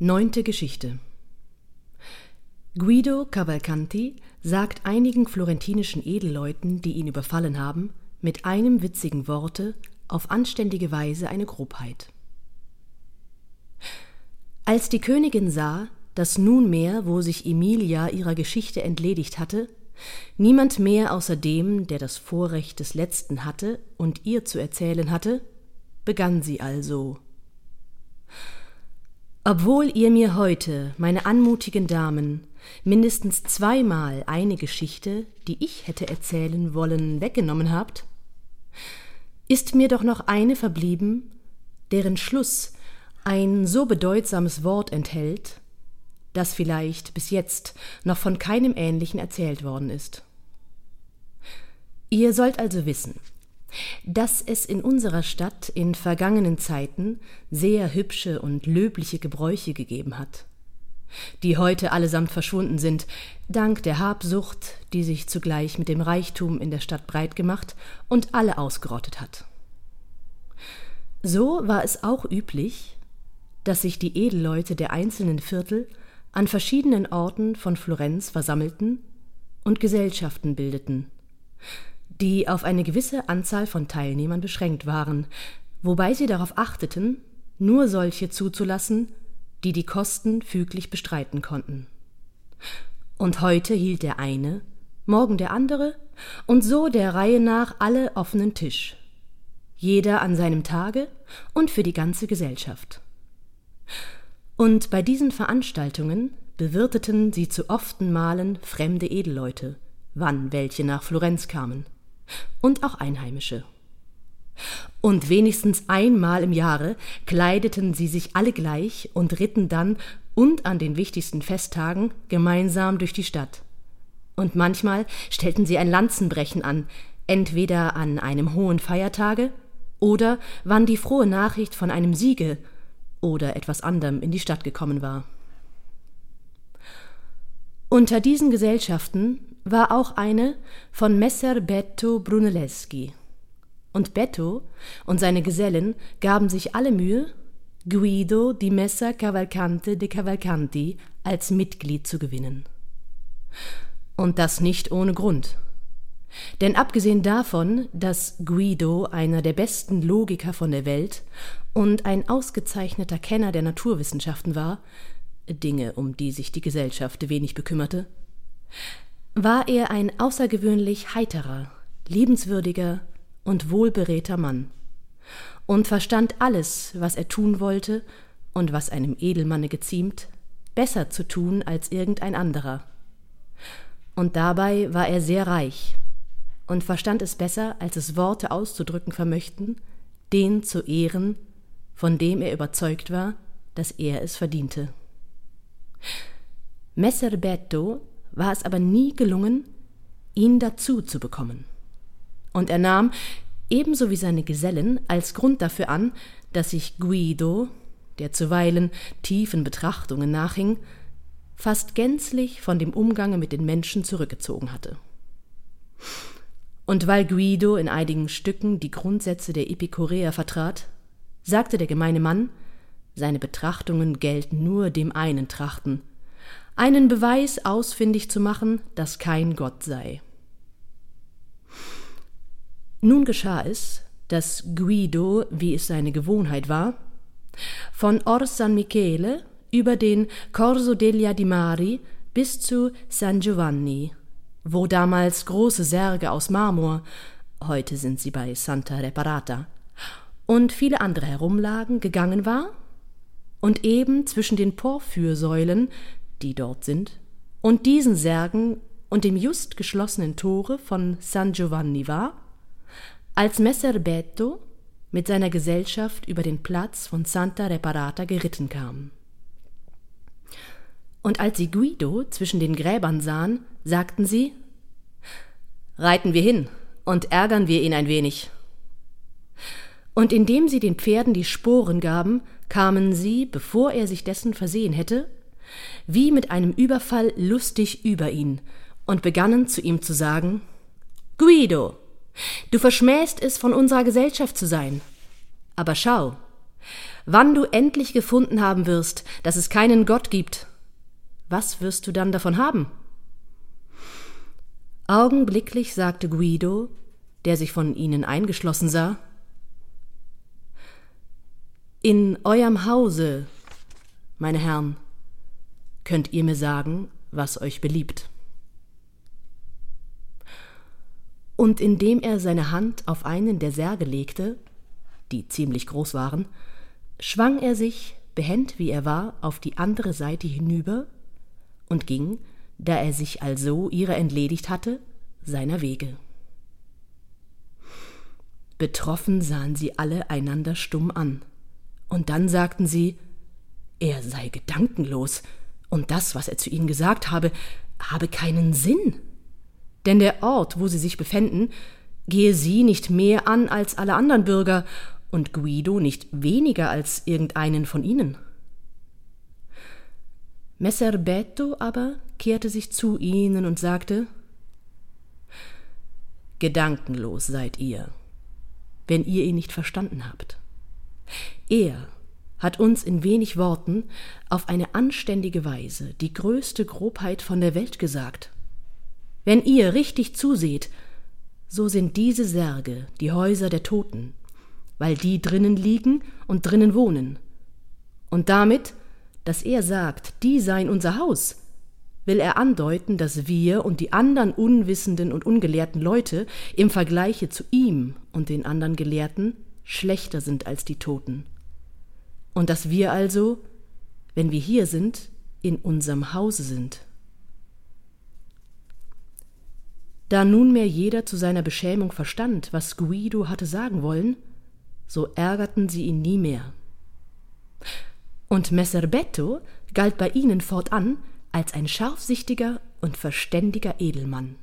Neunte Geschichte Guido Cavalcanti sagt einigen florentinischen Edelleuten, die ihn überfallen haben, mit einem witzigen Worte auf anständige Weise eine Grobheit. Als die Königin sah, dass nunmehr, wo sich Emilia ihrer Geschichte entledigt hatte, niemand mehr außer dem, der das Vorrecht des Letzten hatte und ihr zu erzählen hatte, begann sie also obwohl ihr mir heute, meine anmutigen Damen, mindestens zweimal eine Geschichte, die ich hätte erzählen wollen, weggenommen habt, ist mir doch noch eine verblieben, deren Schluss ein so bedeutsames Wort enthält, das vielleicht bis jetzt noch von keinem ähnlichen erzählt worden ist. Ihr sollt also wissen, dass es in unserer Stadt in vergangenen Zeiten sehr hübsche und löbliche Gebräuche gegeben hat, die heute allesamt verschwunden sind, dank der Habsucht, die sich zugleich mit dem Reichtum in der Stadt breit gemacht und alle ausgerottet hat. So war es auch üblich, dass sich die Edelleute der einzelnen Viertel an verschiedenen Orten von Florenz versammelten und Gesellschaften bildeten, die auf eine gewisse Anzahl von Teilnehmern beschränkt waren, wobei sie darauf achteten, nur solche zuzulassen, die die Kosten füglich bestreiten konnten. Und heute hielt der eine, morgen der andere, und so der Reihe nach alle offenen Tisch, jeder an seinem Tage und für die ganze Gesellschaft. Und bei diesen Veranstaltungen bewirteten sie zu often Malen fremde Edelleute, wann welche nach Florenz kamen und auch Einheimische. Und wenigstens einmal im Jahre kleideten sie sich alle gleich und ritten dann und an den wichtigsten Festtagen gemeinsam durch die Stadt. Und manchmal stellten sie ein Lanzenbrechen an, entweder an einem hohen Feiertage oder wann die frohe Nachricht von einem Siege oder etwas anderem in die Stadt gekommen war. Unter diesen Gesellschaften war auch eine von Messer Betto Brunelleschi. Und Betto und seine Gesellen gaben sich alle Mühe, Guido di Messer Cavalcante de Cavalcanti als Mitglied zu gewinnen. Und das nicht ohne Grund. Denn abgesehen davon, dass Guido einer der besten Logiker von der Welt und ein ausgezeichneter Kenner der Naturwissenschaften war, Dinge, um die sich die Gesellschaft wenig bekümmerte, war er ein außergewöhnlich heiterer, liebenswürdiger und wohlberedter Mann und verstand alles, was er tun wollte und was einem Edelmanne geziemt, besser zu tun als irgendein anderer. Und dabei war er sehr reich und verstand es besser, als es Worte auszudrücken vermöchten, den zu ehren, von dem er überzeugt war, dass er es verdiente. Messer Betto war es aber nie gelungen, ihn dazu zu bekommen. Und er nahm, ebenso wie seine Gesellen, als Grund dafür an, dass sich Guido, der zuweilen tiefen Betrachtungen nachhing, fast gänzlich von dem Umgange mit den Menschen zurückgezogen hatte. Und weil Guido in einigen Stücken die Grundsätze der Epikureer vertrat, sagte der gemeine Mann, seine Betrachtungen gelten nur dem einen Trachten, einen Beweis ausfindig zu machen, dass kein Gott sei. Nun geschah es, dass Guido, wie es seine Gewohnheit war, von Or San Michele über den Corso degli Adimari bis zu San Giovanni, wo damals große Särge aus Marmor, heute sind sie bei Santa Reparata, und viele andere herumlagen, gegangen war und eben zwischen den Porphyrsäulen die dort sind, und diesen Särgen und dem just geschlossenen Tore von San Giovanni war, als Messer Betto mit seiner Gesellschaft über den Platz von Santa Reparata geritten kam. Und als sie Guido zwischen den Gräbern sahen, sagten sie Reiten wir hin und ärgern wir ihn ein wenig. Und indem sie den Pferden die Sporen gaben, kamen sie, bevor er sich dessen versehen hätte, wie mit einem Überfall lustig über ihn und begannen zu ihm zu sagen Guido, du verschmähst es, von unserer Gesellschaft zu sein. Aber schau, wann du endlich gefunden haben wirst, dass es keinen Gott gibt, was wirst du dann davon haben? Augenblicklich sagte Guido, der sich von ihnen eingeschlossen sah, In eurem Hause, meine Herren, könnt ihr mir sagen, was euch beliebt. Und indem er seine Hand auf einen der Särge legte, die ziemlich groß waren, schwang er sich, behend wie er war, auf die andere Seite hinüber und ging, da er sich also ihrer entledigt hatte, seiner Wege. Betroffen sahen sie alle einander stumm an, und dann sagten sie, er sei gedankenlos, und das, was er zu ihnen gesagt habe, habe keinen Sinn. Denn der Ort, wo sie sich befänden, gehe sie nicht mehr an als alle anderen Bürger und Guido nicht weniger als irgendeinen von ihnen. Messer Beto aber kehrte sich zu ihnen und sagte Gedankenlos seid ihr, wenn ihr ihn nicht verstanden habt. Er hat uns in wenig Worten auf eine anständige Weise die größte Grobheit von der Welt gesagt. Wenn ihr richtig zuseht, so sind diese Särge die Häuser der Toten, weil die drinnen liegen und drinnen wohnen. Und damit, dass er sagt, die seien unser Haus, will er andeuten, dass wir und die anderen unwissenden und ungelehrten Leute im Vergleiche zu ihm und den anderen Gelehrten schlechter sind als die Toten. Und dass wir also, wenn wir hier sind, in unserem Hause sind. Da nunmehr jeder zu seiner Beschämung verstand, was Guido hatte sagen wollen, so ärgerten sie ihn nie mehr. Und Messer Betto galt bei ihnen fortan als ein scharfsichtiger und verständiger Edelmann.